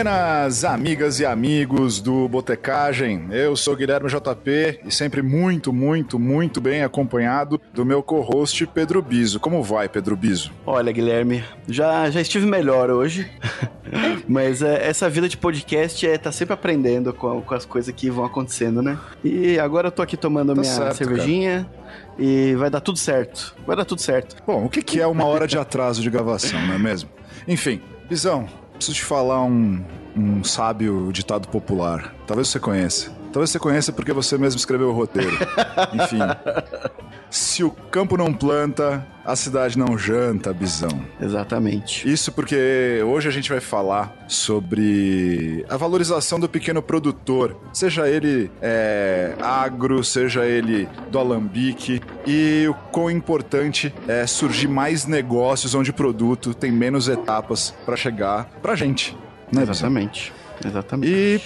Buenas, amigas e amigos do Botecagem. Eu sou Guilherme JP e sempre muito, muito, muito bem acompanhado do meu co-host Pedro Biso. Como vai, Pedro Biso? Olha, Guilherme, já, já estive melhor hoje. Mas é, essa vida de podcast é tá sempre aprendendo com, com, as coisas que vão acontecendo, né? E agora eu tô aqui tomando tá minha certo, cervejinha. Cara. E vai dar tudo certo. Vai dar tudo certo. Bom, o que, que é uma hora de atraso de gravação, não é mesmo? Enfim, Bisão, preciso te falar um, um sábio ditado popular. Talvez você conheça. Talvez você conheça porque você mesmo escreveu o roteiro. Enfim. Se o campo não planta, a cidade não janta, Bisão. Exatamente. Isso porque hoje a gente vai falar sobre a valorização do pequeno produtor, seja ele é, agro, seja ele do alambique, e o quão importante é surgir mais negócios onde o produto tem menos etapas para chegar pra gente. Né, Exatamente. Bisão? Exatamente. E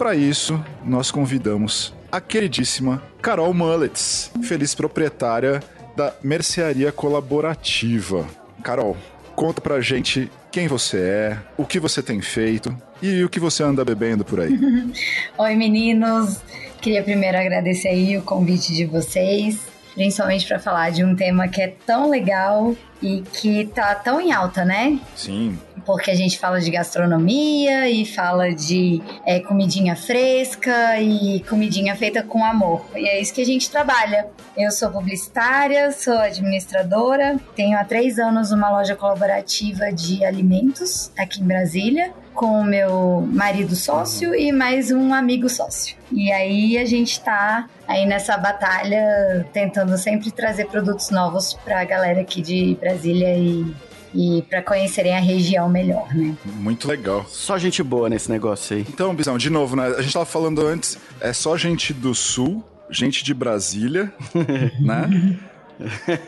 para isso, nós convidamos a queridíssima Carol Mullets, feliz proprietária da Mercearia Colaborativa. Carol, conta pra gente quem você é, o que você tem feito e o que você anda bebendo por aí. Oi, meninos. Queria primeiro agradecer aí o convite de vocês principalmente para falar de um tema que é tão legal e que tá tão em alta, né? Sim. Porque a gente fala de gastronomia e fala de é, comidinha fresca e comidinha feita com amor. E é isso que a gente trabalha. Eu sou publicitária, sou administradora, tenho há três anos uma loja colaborativa de alimentos aqui em Brasília com o meu marido sócio e mais um amigo sócio. E aí a gente tá aí nessa batalha tentando sempre trazer produtos novos para a galera aqui de Brasília e e para conhecerem a região melhor, né? Muito legal. Só gente boa nesse negócio aí. Então, Bizão, de novo, né? A gente tava falando antes, é só gente do sul, gente de Brasília, né?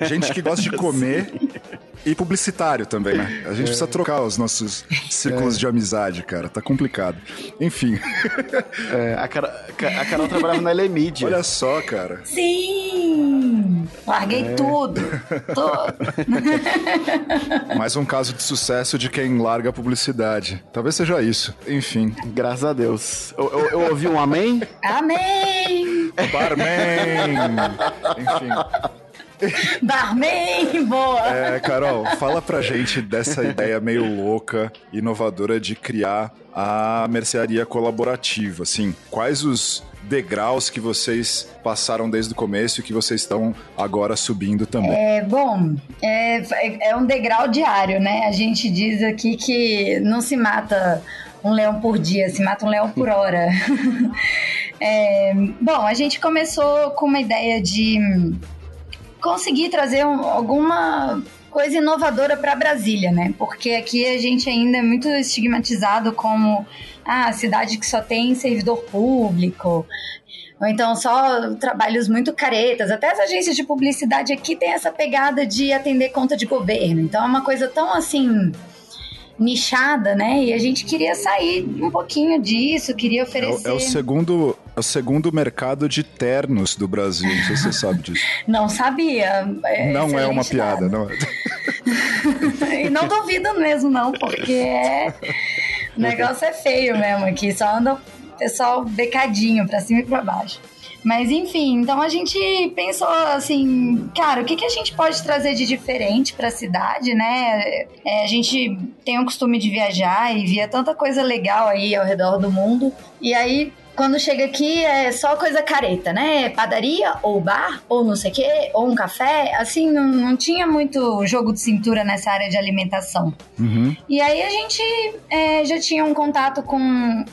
Gente que gosta de comer e publicitário também, né? A gente é. precisa trocar os nossos círculos é. de amizade, cara. Tá complicado. Enfim. É, a, Carol, a Carol trabalhava na Elemídia. Olha só, cara. Sim! Larguei é. tudo. Tudo. Mais um caso de sucesso de quem larga a publicidade. Talvez seja isso. Enfim. Graças a Deus. Eu, eu, eu ouvi um amém? Amém! Barman! Enfim. Barman, boa! É, Carol, fala pra gente dessa ideia meio louca, inovadora de criar a mercearia colaborativa, assim, quais os degraus que vocês passaram desde o começo e que vocês estão agora subindo também? É, bom, é, é um degrau diário, né? A gente diz aqui que não se mata um leão por dia, se mata um leão por hora. é, bom, a gente começou com uma ideia de conseguir trazer um, alguma coisa inovadora para Brasília, né? Porque aqui a gente ainda é muito estigmatizado como ah, a cidade que só tem servidor público, ou então só trabalhos muito caretas. Até as agências de publicidade aqui têm essa pegada de atender conta de governo. Então é uma coisa tão assim nichada, né? E a gente queria sair um pouquinho disso, queria oferecer. É, é, o segundo, é o segundo mercado de ternos do Brasil, não sei se você sabe disso. Não sabia. É não é uma piada, não é. e não duvido mesmo, não, porque é... o negócio é feio mesmo aqui, só anda o pessoal becadinho pra cima e pra baixo. Mas enfim, então a gente pensou assim, cara, o que, que a gente pode trazer de diferente para a cidade, né? É, a gente tem o costume de viajar e via tanta coisa legal aí ao redor do mundo. E aí quando chega aqui é só coisa careta, né? Padaria, ou bar, ou não sei o quê, ou um café. Assim, não, não tinha muito jogo de cintura nessa área de alimentação. Uhum. E aí a gente é, já tinha um contato com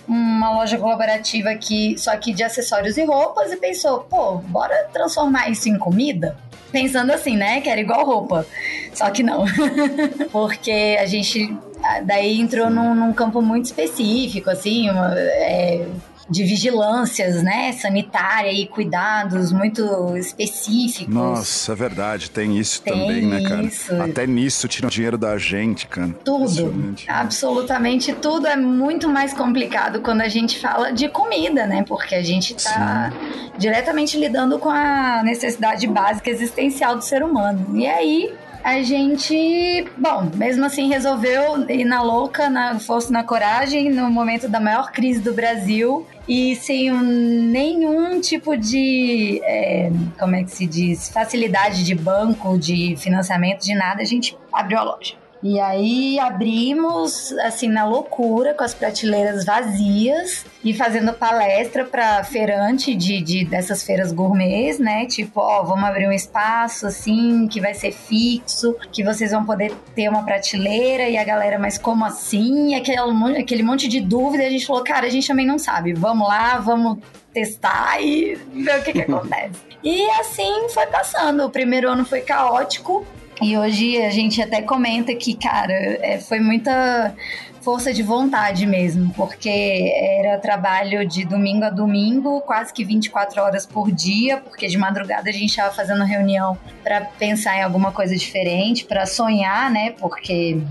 uma loja colaborativa aqui, só que de acessórios e roupas, e pensou, pô, bora transformar isso em comida? Pensando assim, né? Que era igual roupa. Só que não. Porque a gente daí entrou num, num, campo muito específico, assim, uma, é, de vigilâncias, né, sanitária e cuidados muito específicos. Nossa, é verdade, tem isso tem também, né, cara? Isso. Até nisso tiram dinheiro da gente, cara. Tudo, absolutamente tudo é muito mais complicado quando a gente fala de comida, né? Porque a gente tá Sim. diretamente lidando com a necessidade básica existencial do ser humano. E aí, a gente, bom, mesmo assim resolveu ir na louca, na força, na coragem, no momento da maior crise do Brasil e sem nenhum tipo de, é, como é que se diz, facilidade de banco, de financiamento, de nada, a gente abriu a loja. E aí abrimos assim na loucura, com as prateleiras vazias e fazendo palestra para feirante de, de dessas feiras gourmets, né? Tipo, ó, vamos abrir um espaço assim que vai ser fixo, que vocês vão poder ter uma prateleira e a galera, mas como assim? Aquele, aquele monte de dúvida, a gente falou, cara, a gente também não sabe. Vamos lá, vamos testar e ver o que, que acontece. E assim foi passando. O primeiro ano foi caótico, e hoje a gente até comenta que, cara, é, foi muita força de vontade mesmo, porque era trabalho de domingo a domingo, quase que 24 horas por dia, porque de madrugada a gente estava fazendo reunião para pensar em alguma coisa diferente, para sonhar, né? Porque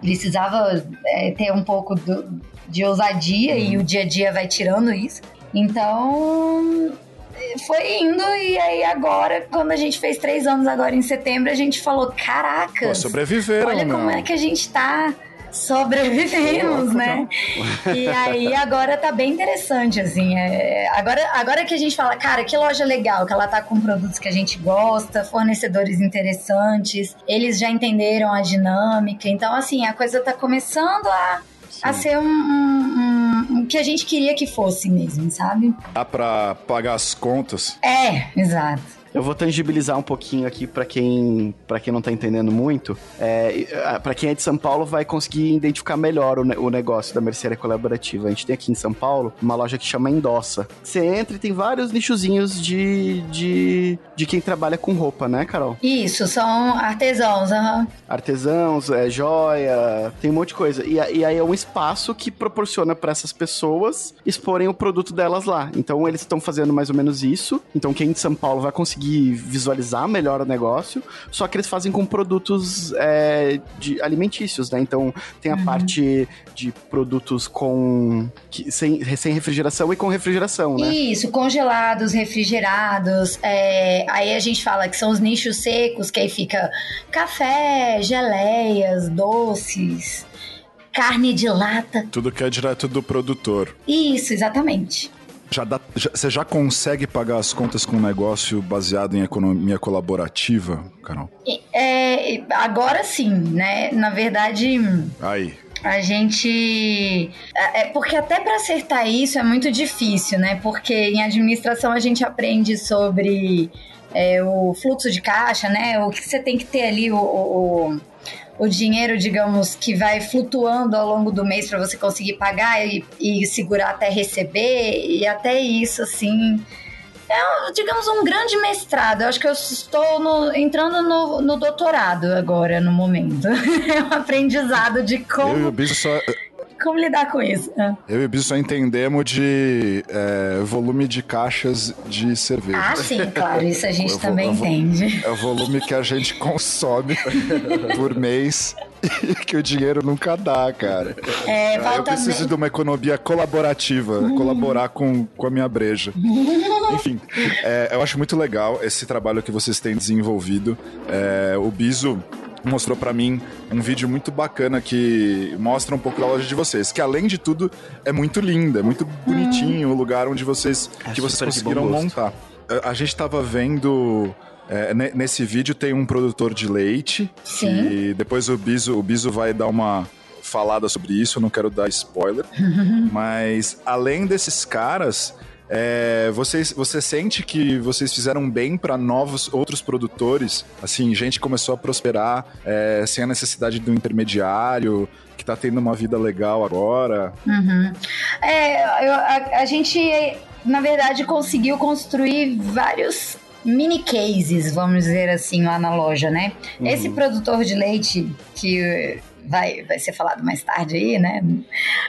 precisava é, ter um pouco do, de ousadia e o dia a dia vai tirando isso. Então, foi indo e aí agora, quando a gente fez três anos agora em setembro, a gente falou, caraca, sobreviveram, olha como meu. é que a gente tá sobrevivemos, né? E aí agora tá bem interessante, assim. É, agora, agora que a gente fala, cara, que loja legal, que ela tá com produtos que a gente gosta, fornecedores interessantes, eles já entenderam a dinâmica. Então, assim, a coisa tá começando a a ser um, um, um, que a gente queria que fosse mesmo, sabe? Dá pra pagar as contas. É, exato. Eu vou tangibilizar um pouquinho aqui para quem para quem não tá entendendo muito. É, para quem é de São Paulo vai conseguir identificar melhor o, o, negócio da mercearia colaborativa. A gente tem aqui em São Paulo uma loja que chama Endossa. Você entra e tem vários nichozinhos de, de, de quem trabalha com roupa, né, Carol? Isso, são artesãos, uhum. Artesãos, é, joia, tem um monte de coisa. E, e aí é um espaço que proporciona para essas pessoas exporem o produto delas lá. Então eles estão fazendo mais ou menos isso. Então quem de São Paulo vai conseguir conseguir visualizar melhor o negócio, só que eles fazem com produtos é, de alimentícios, né? Então tem a uhum. parte de produtos com que, sem, sem refrigeração e com refrigeração, né? Isso, congelados, refrigerados. É, aí a gente fala que são os nichos secos, que aí fica café, geleias, doces carne de lata. Tudo que é direto do produtor. Isso, exatamente. Já dá, já, você já consegue pagar as contas com um negócio baseado em economia colaborativa, Carol? É, agora sim, né? Na verdade. Aí. A gente. É, é porque até para acertar isso é muito difícil, né? Porque em administração a gente aprende sobre é, o fluxo de caixa, né? O que você tem que ter ali, o, o o dinheiro, digamos, que vai flutuando ao longo do mês para você conseguir pagar e, e, segurar até receber, e até isso, assim. É, digamos, um grande mestrado. Eu acho que eu estou no, entrando no, no, doutorado agora, no momento. é um aprendizado de como. Eu e o Bicho só como lidar com isso? É. Eu e o Biso só entendemos de é, volume de caixas de cerveja. Ah, sim, claro, isso a gente também entende. É o volume que a gente consome por mês e que o dinheiro nunca dá, cara. É, eu preciso bem. de uma economia colaborativa, hum. colaborar com, com a minha breja. Enfim, é, eu acho muito legal esse trabalho que vocês têm desenvolvido. É, o Biso mostrou para mim um vídeo muito bacana que mostra um pouco da loja de vocês, que além de tudo é muito linda, é muito bonitinho o lugar onde vocês é que vocês conseguiram montar. A gente tava vendo é, nesse vídeo tem um produtor de leite Sim. e depois o Biso, o Biso vai dar uma falada sobre isso, eu não quero dar spoiler, mas além desses caras, é, vocês, você sente que vocês fizeram bem para novos outros produtores? Assim, gente começou a prosperar é, sem a necessidade do intermediário, que tá tendo uma vida legal agora? Uhum. É, eu, a, a gente, na verdade, conseguiu construir vários mini cases, vamos dizer assim, lá na loja, né? Uhum. Esse produtor de leite que vai, vai ser falado mais tarde aí, né?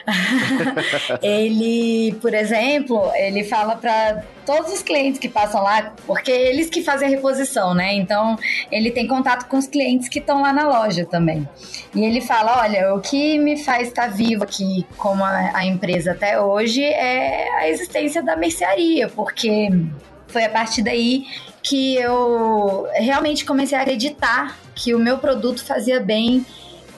ele, por exemplo, ele fala para todos os clientes que passam lá, porque é eles que fazem a reposição, né? Então, ele tem contato com os clientes que estão lá na loja também. E ele fala: olha, o que me faz estar vivo aqui como a, a empresa até hoje é a existência da mercearia, porque foi a partir daí que eu realmente comecei a acreditar que o meu produto fazia bem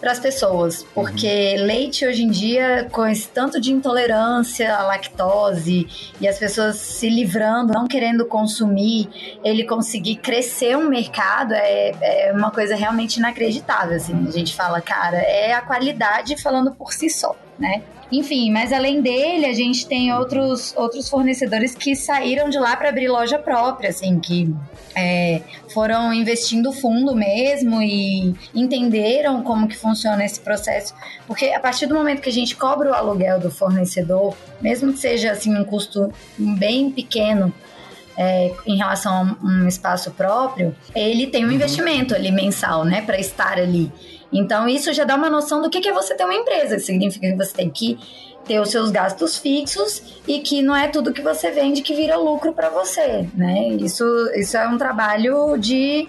para as pessoas, porque uhum. leite hoje em dia, com esse tanto de intolerância à lactose e as pessoas se livrando, não querendo consumir, ele conseguir crescer um mercado é, é uma coisa realmente inacreditável. Assim. A gente fala, cara, é a qualidade falando por si só, né? Enfim, mas além dele, a gente tem outros, outros fornecedores que saíram de lá para abrir loja própria, assim, que é, foram investindo fundo mesmo e entenderam como que funciona esse processo. Porque a partir do momento que a gente cobra o aluguel do fornecedor, mesmo que seja assim um custo bem pequeno, é, em relação a um espaço próprio, ele tem um uhum. investimento ali mensal, né, para estar ali. Então, isso já dá uma noção do que é você ter uma empresa. Significa que você tem que ter os seus gastos fixos e que não é tudo que você vende que vira lucro para você, né? Isso, isso é um trabalho de,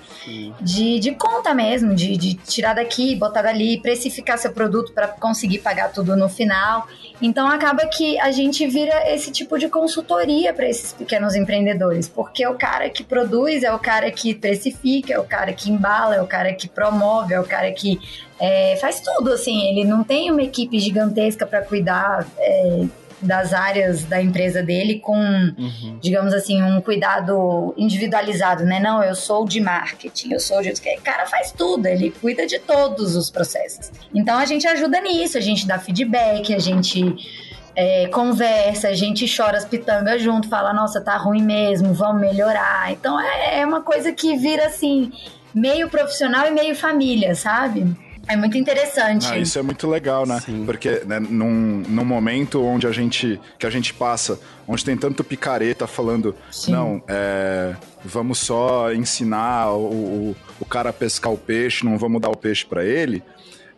de, de, conta mesmo, de, de tirar daqui, botar dali, precificar seu produto para conseguir pagar tudo no final. Então acaba que a gente vira esse tipo de consultoria para esses pequenos empreendedores, porque é o cara que produz, é o cara que precifica, é o cara que embala, é o cara que promove, é o cara que é, faz tudo, assim. Ele não tem uma equipe gigantesca para cuidar é, das áreas da empresa dele com, uhum. digamos assim, um cuidado individualizado, né? Não, eu sou de marketing, eu sou de. O cara faz tudo, ele cuida de todos os processos. Então a gente ajuda nisso, a gente dá feedback, a gente. É, conversa, a gente chora as pitangas junto, fala, nossa, tá ruim mesmo, vamos melhorar. Então é, é uma coisa que vira assim, meio profissional e meio família, sabe? É muito interessante. Ah, isso é muito legal, né? Sim. Porque né, num, num momento onde a gente que a gente passa, onde tem tanto picareta falando, Sim. não, é, vamos só ensinar o, o, o, cara a pescar o peixe, não vamos dar o peixe para ele.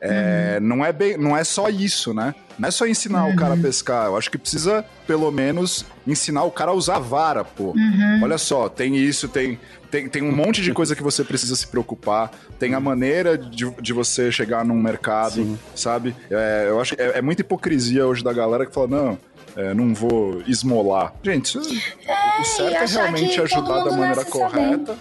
É, uhum. não, é bem, não é só isso, né? Não é só ensinar uhum. o cara a uhum. pescar. Eu acho que precisa, pelo menos, ensinar o cara a usar vara, pô. Uhum. Olha só, tem isso, tem, tem, tem um monte de coisa que você precisa se preocupar. Tem a maneira de, de você chegar num mercado, Sim. sabe? É, eu acho que é, é muita hipocrisia hoje da galera que fala, não, é, não vou esmolar. Gente, é, o certo é realmente ajudar da maneira correta.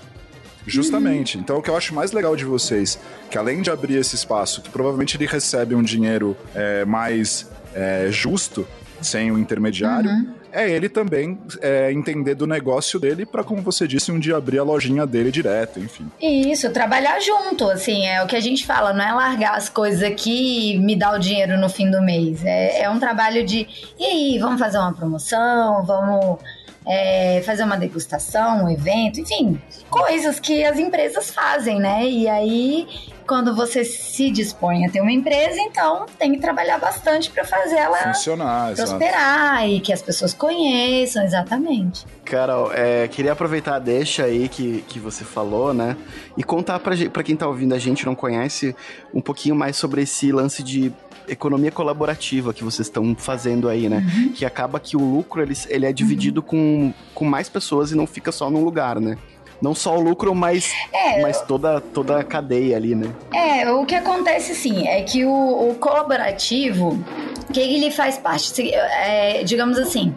Justamente. Então, o que eu acho mais legal de vocês, que além de abrir esse espaço, que provavelmente ele recebe um dinheiro é, mais é, justo, sem o intermediário, uhum. é ele também é, entender do negócio dele para, como você disse, um dia abrir a lojinha dele direto, enfim. Isso, trabalhar junto, assim, é o que a gente fala, não é largar as coisas aqui e me dar o dinheiro no fim do mês. É, é um trabalho de, e aí, vamos fazer uma promoção, vamos é, fazer uma degustação, um evento, enfim, coisas que as empresas fazem, né? E aí, quando você se dispõe a ter uma empresa, então tem que trabalhar bastante para fazer ela funcionar, prosperar exato. e que as pessoas conheçam, exatamente. Carol, é, queria aproveitar a deixa aí que, que você falou, né? E contar pra, pra quem tá ouvindo a gente não conhece um pouquinho mais sobre esse lance de economia colaborativa que vocês estão fazendo aí, né? Uhum. Que acaba que o lucro ele, ele é dividido uhum. com, com mais pessoas e não fica só num lugar, né? Não só o lucro, mas, é, mas toda, toda a cadeia ali, né? É, o que acontece sim é que o, o colaborativo, o que ele faz parte? É, digamos assim,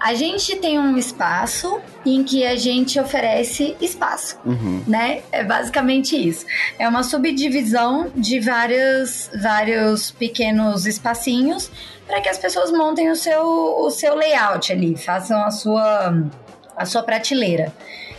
a gente tem um espaço em que a gente oferece espaço, uhum. né? É basicamente isso. É uma subdivisão de vários, vários pequenos espacinhos para que as pessoas montem o seu, o seu layout ali, façam a sua, a sua prateleira.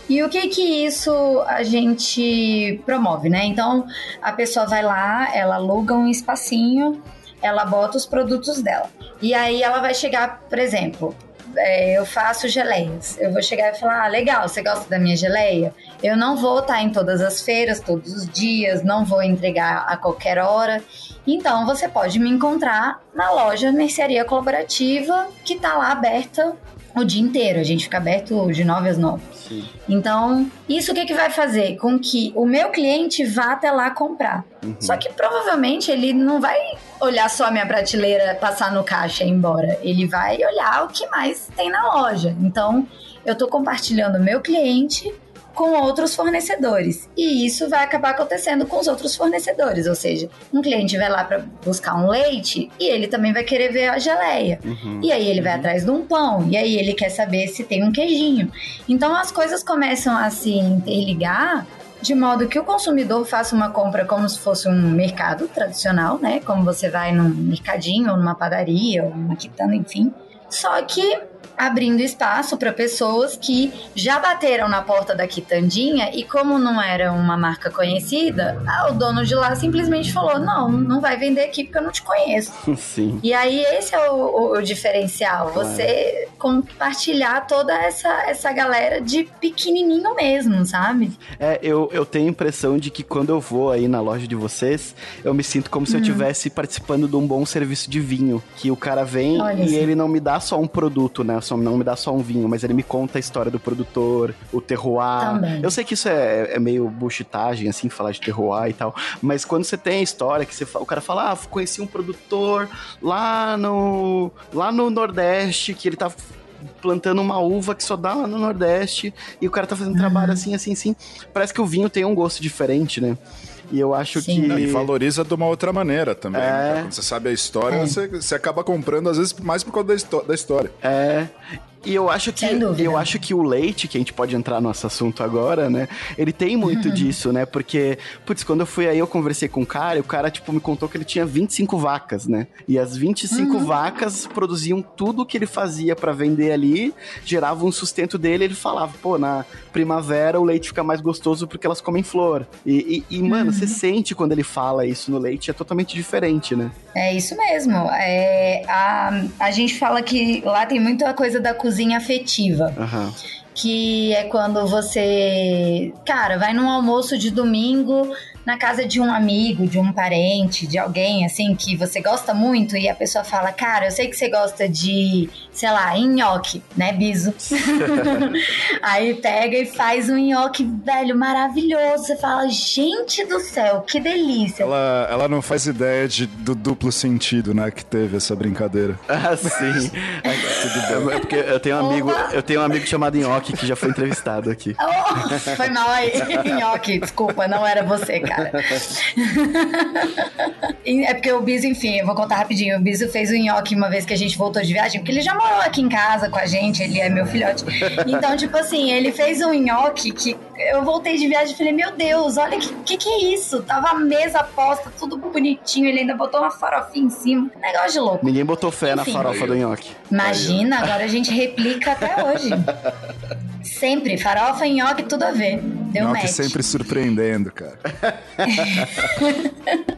E o que que isso a gente promove, né? Então, a pessoa vai lá, ela aluga um espacinho, ela bota os produtos dela. E aí ela vai chegar, por exemplo, é, eu faço geleias. Eu vou chegar e falar: ah, legal, você gosta da minha geleia? Eu não vou estar em todas as feiras, todos os dias, não vou entregar a qualquer hora. Então você pode me encontrar na loja Mercearia Colaborativa, que está lá aberta o dia inteiro. A gente fica aberto de 9 às 9. Sim. Então, isso o que, que vai fazer? Com que o meu cliente vá até lá comprar. Uhum. Só que provavelmente ele não vai olhar só a minha prateleira, passar no caixa e ir embora. Ele vai olhar o que mais tem na loja. Então, eu estou compartilhando meu cliente com outros fornecedores. E isso vai acabar acontecendo com os outros fornecedores, ou seja, um cliente vai lá para buscar um leite e ele também vai querer ver a geleia. Uhum. E aí ele vai uhum. atrás de um pão, e aí ele quer saber se tem um queijinho. Então as coisas começam a se interligar de modo que o consumidor faça uma compra como se fosse um mercado tradicional, né? Como você vai num mercadinho, ou numa padaria, ou numa quitanda, enfim. Só que abrindo espaço para pessoas que já bateram na porta da quitandinha e como não era uma marca conhecida, o dono de lá simplesmente falou: "Não, não vai vender aqui porque eu não te conheço". Sim. E aí esse é o, o, diferencial, claro. você compartilhar toda essa essa galera de pequenininho mesmo, sabe? É, eu, eu tenho a impressão de que quando eu vou aí na loja de vocês, eu me sinto como se eu estivesse participando de um bom serviço de vinho, que o cara vem Olha e assim. ele não me dá só um produto, né? Só, não me dá só um vinho, mas ele me conta a história do produtor, o terroir. Também. Eu sei que isso é, é meio buchitagem, assim, falar de terroir e tal, mas quando você tem a história que você, o cara fala, ah, conheci um produtor lá no, lá no Nordeste, que ele tá plantando uma uva que só dá lá no Nordeste, e o cara tá fazendo uhum. trabalho assim, assim, assim. Parece que o vinho tem um gosto diferente, né? E eu acho Sim. que. Não, e valoriza de uma outra maneira também. É... Né? Quando você sabe a história, é. você, você acaba comprando, às vezes, mais por causa da, da história. É. E eu acho que eu acho que o leite, que a gente pode entrar no nosso assunto agora, né? Ele tem muito uhum. disso, né? Porque, putz, quando eu fui aí, eu conversei com um cara, e o cara, tipo, me contou que ele tinha 25 vacas, né? E as 25 uhum. vacas produziam tudo que ele fazia para vender ali, gerava um sustento dele, ele falava, pô, na primavera o leite fica mais gostoso porque elas comem flor. E, e, e mano, uhum. você sente quando ele fala isso no leite, é totalmente diferente, né? É isso mesmo. É, a, a gente fala que lá tem muita coisa da cozinha cozinha afetiva. Uhum. Que é quando você, cara, vai num almoço de domingo, na casa de um amigo, de um parente, de alguém assim que você gosta muito e a pessoa fala: Cara, eu sei que você gosta de, sei lá, nhoque, né, biso? Aí pega e faz um nhoque, velho, maravilhoso. Você fala: Gente do céu, que delícia. Ela, ela não faz ideia de, do duplo sentido, né, que teve essa brincadeira. Ah, sim. é, é porque eu tenho um amigo, eu tenho um amigo chamado Nhoque que já foi entrevistado aqui. Oh, foi mal aí, Nhoque, desculpa, não era você, cara cara. é porque o Biso, enfim, eu vou contar rapidinho. O Biso fez o nhoque uma vez que a gente voltou de viagem, porque ele já morou aqui em casa com a gente, ele é meu filhote. Então, tipo assim, ele fez um nhoque que eu voltei de viagem e falei, meu Deus, olha que, que que é isso? Tava a mesa posta, tudo bonitinho, ele ainda botou uma farofinha em cima. Negócio de louco. Ninguém botou fé Enfim, na farofa do nhoque. Imagina, agora a gente replica até hoje. Sempre, farofa, nhoque, tudo a ver. Deu nhoque match. sempre surpreendendo, cara.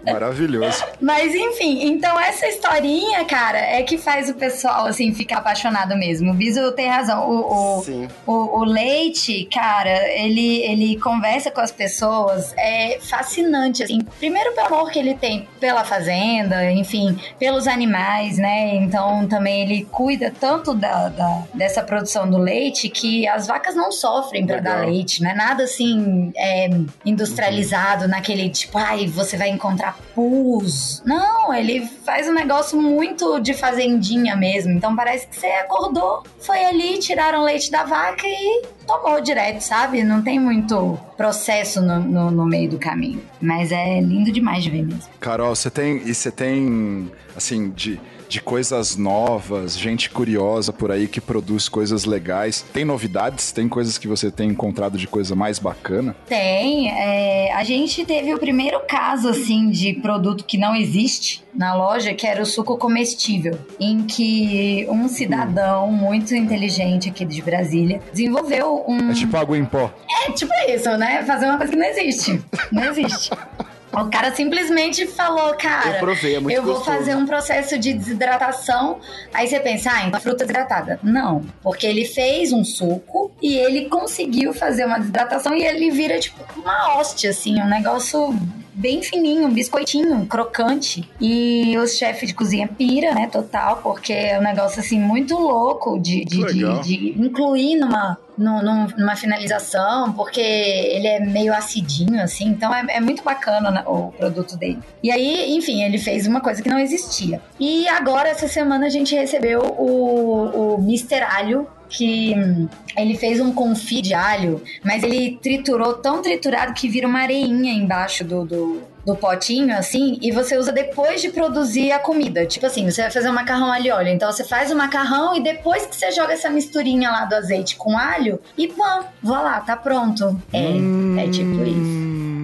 Maravilhoso. Mas enfim, então essa historinha, cara, é que faz o pessoal, assim, ficar apaixonado mesmo. O Biso tem razão. O, o, o, o, Leite, cara, ele, ele conversa com as pessoas, é fascinante, assim. Primeiro pelo amor que ele tem pela fazenda, enfim, pelos animais, né? Então também ele cuida tanto da, da dessa produção do leite que as vacas não sofrem para dar leite, não é nada assim é, industrializado uhum. naquele tipo, ai, você vai encontrar pus. Não, ele faz um negócio muito de fazendinha mesmo. Então parece que você acordou, foi ali, tiraram leite da vaca e tomou direto, sabe? Não tem muito processo no, no, no meio do caminho. Mas é lindo demais de ver mesmo. Carol, você tem. E você tem, assim, de de coisas novas, gente curiosa por aí que produz coisas legais. Tem novidades? Tem coisas que você tem encontrado de coisa mais bacana? Tem. É, a gente teve o primeiro caso, assim, de produto que não existe na loja, que era o suco comestível, em que um cidadão hum. muito inteligente aqui de Brasília desenvolveu um... É tipo água em pó. É tipo isso, né? Fazer uma coisa que não existe. Não existe. O cara simplesmente falou, cara, eu, provei, é eu vou fazer um processo de desidratação. Aí você pensa, ah, então fruta desidratada. Não, porque ele fez um suco e ele conseguiu fazer uma desidratação e ele vira tipo uma hóstia, assim, um negócio bem fininho, um biscoitinho, crocante. E os chefes de cozinha pira, né, total, porque é um negócio assim muito louco de, de, de, de incluir numa, numa finalização, porque ele é meio acidinho, assim, então é, é muito bacana né, o produto dele. E aí, enfim, ele fez uma coisa que não existia. E agora, essa semana, a gente recebeu o, o Mister Alho, que hum, ele fez um confit de alho, mas ele triturou tão triturado que vira uma areinha embaixo do, do, do potinho, assim, e você usa depois de produzir a comida. Tipo assim, você vai fazer um macarrão alho óleo. Então você faz o macarrão e depois que você joga essa misturinha lá do azeite com alho, e pã, vá lá, tá pronto. É, hum... é tipo isso.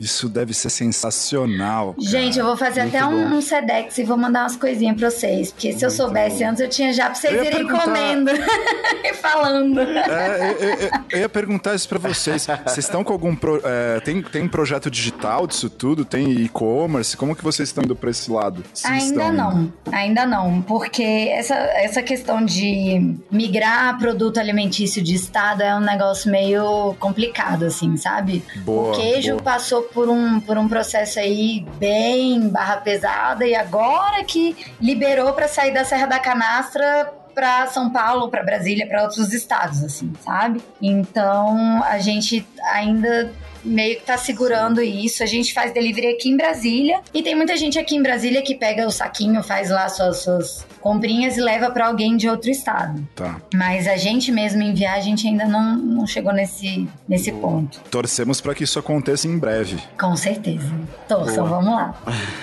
Isso deve ser sensacional. Cara. Gente, eu vou fazer Muito até um, um, Sedex e vou mandar umas coisinhas pra vocês. Porque se Muito eu soubesse bom. antes, eu tinha já pra vocês irem perguntar... comendo e falando. É, eu, eu, eu, ia perguntar isso pra vocês. Vocês estão com algum. Pro, é, tem, tem projeto digital disso tudo? Tem e-commerce? Como que vocês estão indo pra esse lado? Se Ainda não. Ainda não. Porque essa, essa questão de migrar produto alimentício de estado é um negócio meio complicado, assim, sabe? Boa, o queijo boa. passou por um, por um processo aí bem barra pesada e agora que liberou para sair da Serra da Canastra para São Paulo, para Brasília, para outros estados, assim, sabe? Então a gente ainda meio que tá segurando isso. A gente faz delivery aqui em Brasília e tem muita gente aqui em Brasília que pega o saquinho, faz lá suas, suas comprinhas e leva para alguém de outro estado. Tá. Mas a gente mesmo em viagem, a gente ainda não, não chegou nesse, nesse ponto. Torcemos para que isso aconteça em breve. Com certeza. Torçam, vamos lá.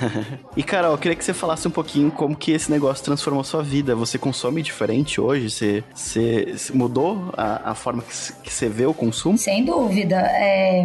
e Carol, eu queria que você falasse um pouquinho como que esse negócio transformou sua vida. Você consome diferente hoje? Você, você, você mudou a, a forma que, que você vê o consumo? Sem dúvida. É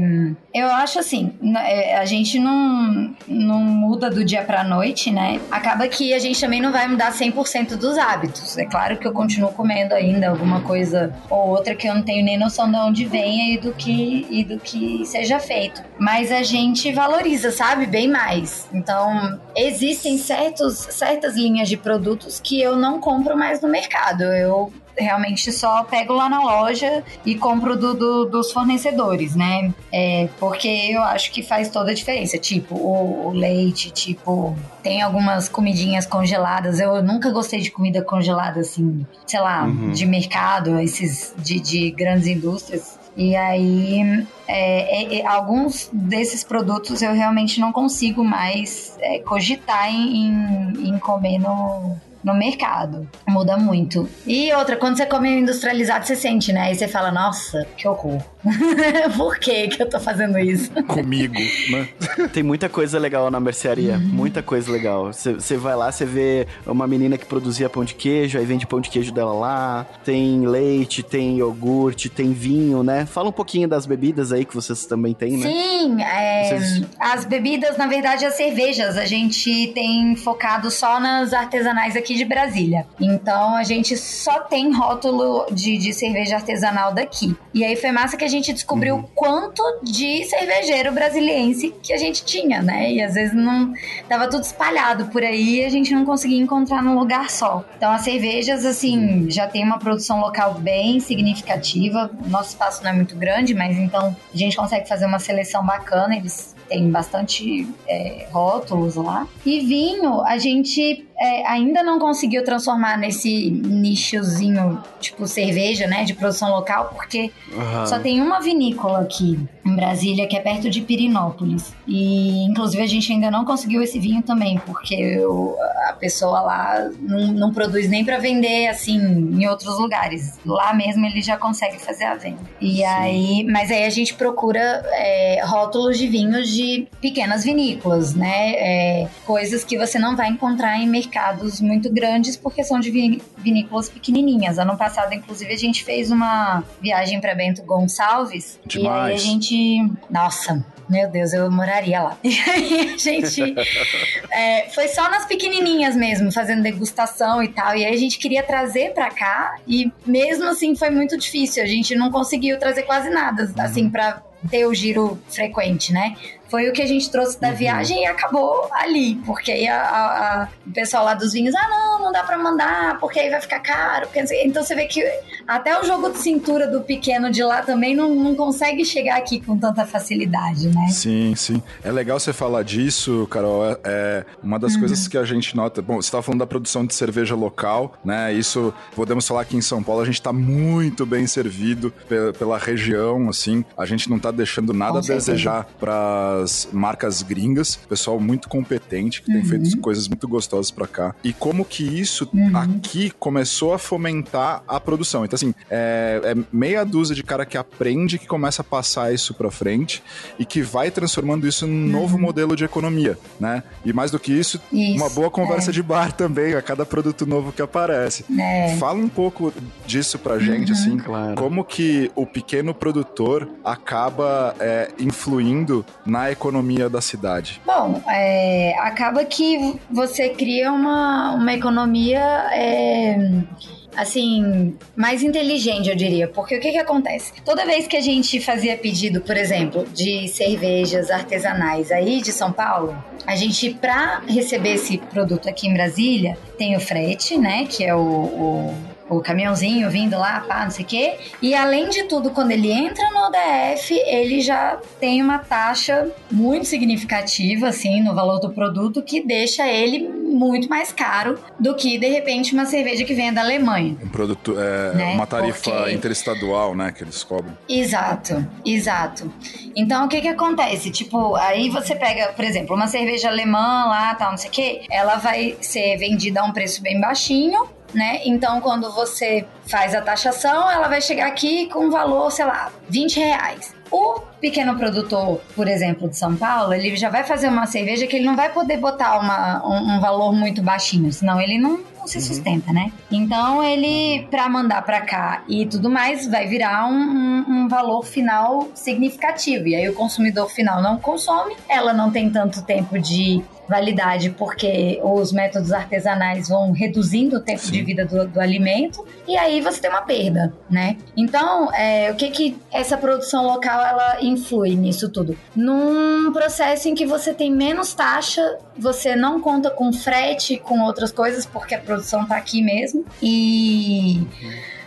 eu acho assim, é, a gente não, não muda do dia pra noite, né? Acaba que a gente também não vai mudar 100% dos hábitos. É claro que eu continuo comendo ainda alguma coisa ou outra que eu não tenho nem noção de onde venha e do que, e do que seja feito. Mas a gente valoriza, sabe? Bem mais. Então, existem certos, certas linhas de produtos que eu não compro mais no mercado. Eu realmente só pego lá na loja e compro do, do, dos fornecedores, né? É, porque eu acho que faz toda a diferença. Tipo, o, o, leite, tipo, tem algumas comidinhas congeladas. Eu nunca gostei de comida congelada, assim, sei lá, uhum. de mercado, esses de, de grandes indústrias. E aí, é, é, é alguns desses produtos eu realmente não consigo mais é, cogitar em, em, em comer no, no mercado. Muda muito. E outra, quando você come industrializado, você sente, né? Aí você fala, nossa, que horror. Por que que eu tô fazendo isso? Comigo, né? Tem muita coisa legal na mercearia, uhum. muita coisa legal. Você vai lá, você vê uma menina que produzia pão de queijo, aí vende pão de queijo dela lá, tem leite, tem iogurte, tem vinho, né? Fala um pouquinho das bebidas aí que vocês também têm, né? Sim, é, vocês... as bebidas, na verdade, as cervejas, a gente tem focado só nas artesanais aqui de Brasília. Então, a gente só tem rótulo de, de cerveja artesanal daqui. E aí foi massa que a gente descobriu uhum. quanto de cervejeiro brasiliense que a gente tinha, né? E às vezes não tava tudo espalhado por aí e a gente não conseguia encontrar num lugar só. Então as cervejas assim já tem uma produção local bem significativa. Nosso espaço não é muito grande, mas então a gente consegue fazer uma seleção bacana. Eles tem bastante é, rótulos lá. E vinho, a gente é, ainda não conseguiu transformar nesse nichozinho, tipo cerveja, né, de produção local, porque uhum. só tem uma vinícola aqui em Brasília, que é perto de Pirinópolis. E, inclusive, a gente ainda não conseguiu esse vinho também, porque eu, a pessoa lá não, não produz nem para vender, assim, em outros lugares. Lá mesmo ele já consegue fazer a venda. E Sim. aí, mas aí a gente procura é, rótulos de vinhos de pequenas vinícolas, né? É, coisas que você não vai encontrar em mercados muito grandes, porque são de vinícolas pequenininhas. Ano passado, inclusive, a gente fez uma viagem para Bento Gonçalves. Demais. E aí a gente nossa, meu Deus, eu moraria lá. E aí a gente. é, foi só nas pequenininhas mesmo, fazendo degustação e tal. E aí a gente queria trazer pra cá. E mesmo assim foi muito difícil. A gente não conseguiu trazer quase nada, assim, pra ter o giro frequente, né? Foi o que a gente trouxe da uhum. viagem e acabou ali, porque aí a, a, a, o pessoal lá dos vinhos, ah, não, não dá para mandar, porque aí vai ficar caro. Então você vê que até o jogo de cintura do pequeno de lá também não, não consegue chegar aqui com tanta facilidade, né? Sim, sim. É legal você falar disso, Carol. É, é uma das uhum. coisas que a gente nota. Bom, você estava falando da produção de cerveja local, né? Isso podemos falar aqui em São Paulo, a gente está muito bem servido pela, pela região, assim. A gente não está deixando nada Com a certeza. desejar para as marcas gringas, pessoal muito competente que uhum. tem feito coisas muito gostosas para cá. E como que isso uhum. aqui começou a fomentar a produção. Então assim, é, é meia dúzia de cara que aprende que começa a passar isso para frente e que vai transformando isso num uhum. novo modelo de economia, né? E mais do que isso, isso uma boa conversa é. de bar também a cada produto novo que aparece. É. Fala um pouco disso pra gente, uhum. assim, claro. como que o pequeno produtor acaba é, influindo na economia da cidade? Bom, é, acaba que você cria uma, uma economia é, assim, mais inteligente, eu diria. Porque o que que acontece? Toda vez que a gente fazia pedido, por exemplo, de cervejas artesanais aí de São Paulo, a gente, para receber esse produto aqui em Brasília, tem o frete, né? Que é o, o o caminhãozinho vindo lá, pá, não sei o quê. E além de tudo, quando ele entra no ODF, ele já tem uma taxa muito significativa, assim, no valor do produto, que deixa ele muito mais caro do que, de repente, uma cerveja que venha da Alemanha. Um produto, é, né? uma tarifa Porque... interestadual, né, que eles cobram. Exato, exato. Então, o que que acontece? Tipo, aí você pega, por exemplo, uma cerveja alemã lá, tal, não sei o quê, ela vai ser vendida a um preço bem baixinho, né? Então, quando você faz a taxação, ela vai chegar aqui com um valor, sei lá, 20 reais. O pequeno produtor, por exemplo, de São Paulo, ele já vai fazer uma cerveja que ele não vai poder botar uma, um, um valor muito baixinho, senão ele não, não se uhum. sustenta, né? Então ele, para mandar para cá e tudo mais, vai virar um, um, um, valor final significativo. E aí o consumidor final não consome, ela não tem tanto tempo de validade, porque os métodos artesanais vão reduzindo o tempo Sim. de vida do, do, alimento e aí você tem uma perda, né? Então, é, o que que essa produção local ela influi nisso tudo? Num processo em que você tem menos taxa, você não conta com frete, com outras coisas, porque a produção tá aqui mesmo e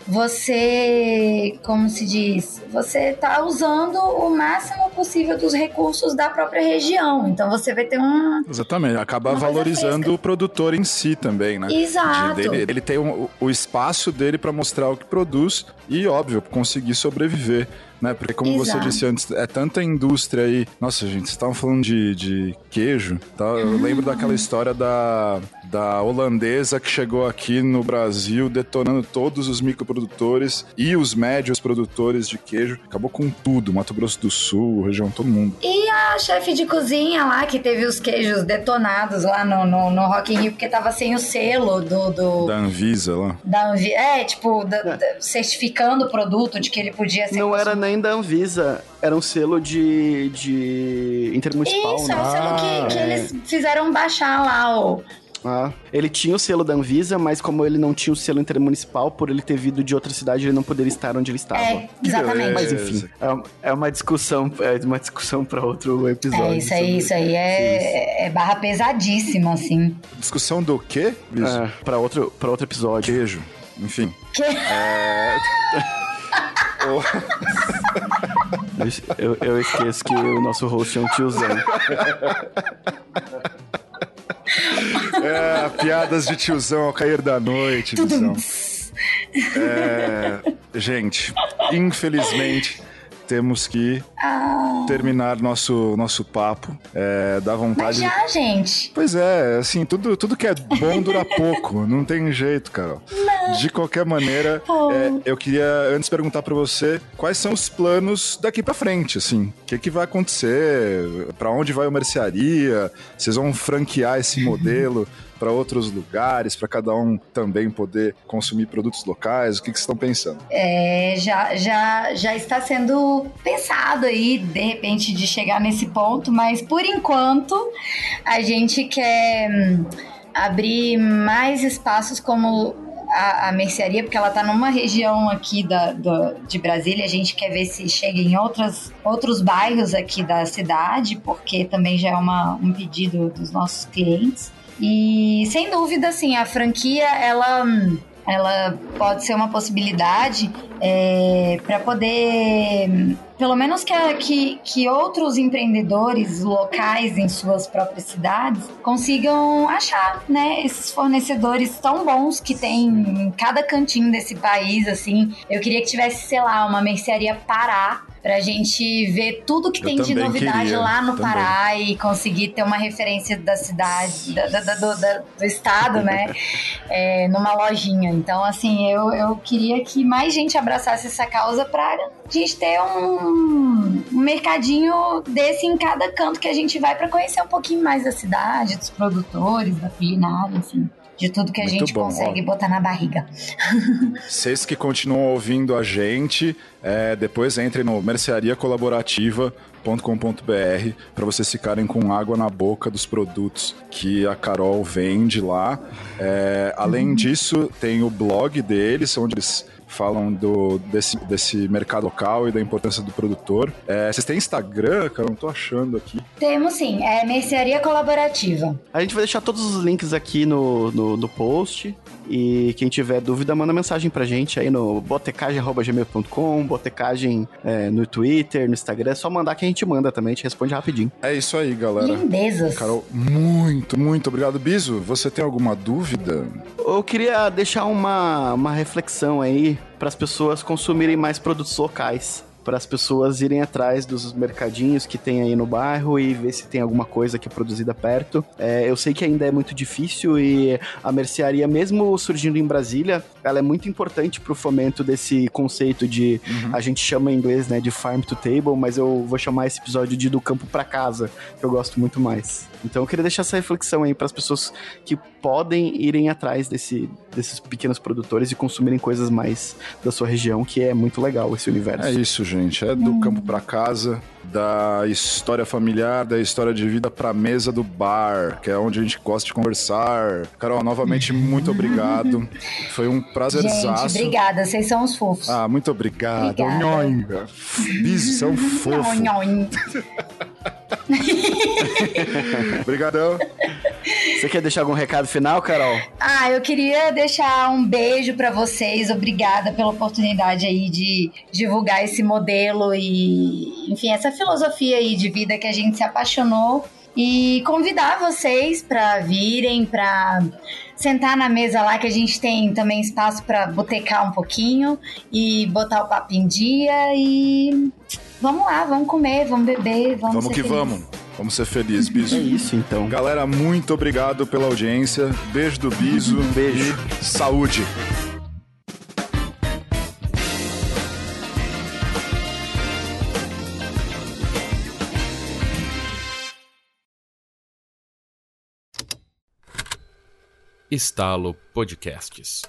você, como se diz, você está usando o máximo possível dos recursos da própria região. Então você vai ter um. Exatamente, acaba valorizando o produtor em si também, né? Exato. De, dele, ele tem um, o espaço dele para mostrar o que produz e, óbvio, conseguir sobreviver né? Porque como Exato. você disse antes, é tanta indústria aí. Nossa, gente, vocês estavam falando de, de queijo, tá? Eu lembro daquela história da, da holandesa que chegou aqui no Brasil detonando todos os microprodutores e os médios produtores de queijo. Acabou com tudo, Mato Grosso do Sul, região, todo mundo. E a chefe de cozinha lá que teve os queijos detonados lá no, no, no Rock in Rio porque tava sem o selo do... do... Da Anvisa lá. Da Anvisa, é, tipo, da, da, certificando o produto de que ele podia ser... Não era nem da Anvisa, era um selo de, de intermunicipal, Isso, né? é um selo que, que ah, eles é. fizeram baixar lá, o... Ah, ele tinha o selo da Anvisa, mas como ele não tinha o selo intermunicipal, por ele ter vindo de outra cidade, ele não poderia estar onde ele estava. É, exatamente. Mas enfim, é, é uma discussão, é uma discussão para outro episódio. É, isso aí, isso aí é, é, barra pesadíssima, assim. Discussão do quê? É, para outro, pra outro episódio. Queijo, enfim. Que? É... eu, eu esqueço que o nosso host é um tiozão. É, piadas de tiozão ao cair da noite, tiozão. É, gente, infelizmente temos que ah. terminar nosso, nosso papo. É, dá vontade. Mas já, gente. Pois é, assim, tudo, tudo que é bom dura pouco. Não tem jeito, Carol. Não. De qualquer maneira, oh. é, eu queria antes perguntar para você quais são os planos daqui para frente, assim. O que, que vai acontecer? Para onde vai a mercearia? Vocês vão franquear esse modelo? para outros lugares, para cada um também poder consumir produtos locais? O que, que vocês estão pensando? É, já, já, já está sendo pensado aí, de repente, de chegar nesse ponto, mas por enquanto a gente quer hum, abrir mais espaços como a, a, mercearia, porque ela está numa região aqui da, da, de Brasília. A gente quer ver se chega em outras, outros bairros aqui da cidade, porque também já é uma, um pedido dos nossos clientes. E sem dúvida, assim, a franquia ela ela pode ser uma possibilidade é, para poder pelo menos que, que, que outros empreendedores locais em suas próprias cidades consigam achar, né, esses fornecedores tão bons que tem em cada cantinho desse país, assim. Eu queria que tivesse, sei lá, uma mercearia Pará pra gente ver tudo que Eu tem de novidade queria, lá no também. Pará e conseguir ter uma referência da cidade, da, da, da, do, do, estado, né? é, numa lojinha. Então, assim, eu, eu queria que mais gente abraçasse essa causa pra gente ter um, um mercadinho desse em cada canto que a gente vai para conhecer um pouquinho mais da cidade, dos produtores, da culinária, enfim de tudo que a Muito gente bom. consegue Ó, botar na barriga. Vocês que continuam ouvindo a gente, é, depois entrem no merceariacolaborativa.com.br para vocês ficarem com água na boca dos produtos que a Carol vende lá. É, além uhum. disso, tem o blog deles, onde eles falam do, desse, desse mercado local e da importância do produtor. É, vocês têm Instagram, cara? Não tô achando aqui. Temos sim, é Mercearia Colaborativa. A gente vai deixar todos os links aqui no, no, no post. E quem tiver dúvida, manda mensagem pra gente aí no botecagem.gmail.com, botecagem é, no Twitter, no Instagram. É só mandar que a gente manda também, a gente responde rapidinho. É isso aí, galera. Lindezas. Carol, muito, muito obrigado. Biso, você tem alguma dúvida? Eu queria deixar uma, uma reflexão aí para as pessoas consumirem mais produtos locais para as pessoas irem atrás dos mercadinhos que tem aí no bairro e ver se tem alguma coisa que é produzida perto. É, eu sei que ainda é muito difícil e a mercearia, mesmo surgindo em Brasília, ela é muito importante para o fomento desse conceito de uhum. a gente chama em inglês, né, de farm to table, mas eu vou chamar esse episódio de do campo para casa, que eu gosto muito mais. Então eu queria deixar essa reflexão aí para as pessoas que podem irem atrás desse, desses pequenos produtores e consumirem coisas mais da sua região, que é muito legal esse universo. É isso, gente. É do hum. campo para casa, da história familiar, da história de vida para mesa do bar, que é onde a gente gosta de conversar. Carol, novamente muito obrigado. Foi um prazerzaço. Gente, obrigada. Vocês são os fofos. Ah, muito obrigado. Obrigada. Bicho, são fofos. Obrigadão. Você quer deixar algum recado final, Carol? Ah, eu queria deixar um beijo para vocês. Obrigada pela oportunidade aí de divulgar esse modelo e, enfim, essa filosofia aí de vida que a gente se apaixonou e convidar vocês para virem, para sentar na mesa lá que a gente tem também espaço para botecar um pouquinho e botar o papo em dia e vamos lá, vamos comer, vamos beber, vamos Vamos que feliz. vamos. Vamos ser felizes, Biso. É isso, então. Galera, muito obrigado pela audiência. Beijo do Biso. Beijo. E saúde. Estalo Podcasts.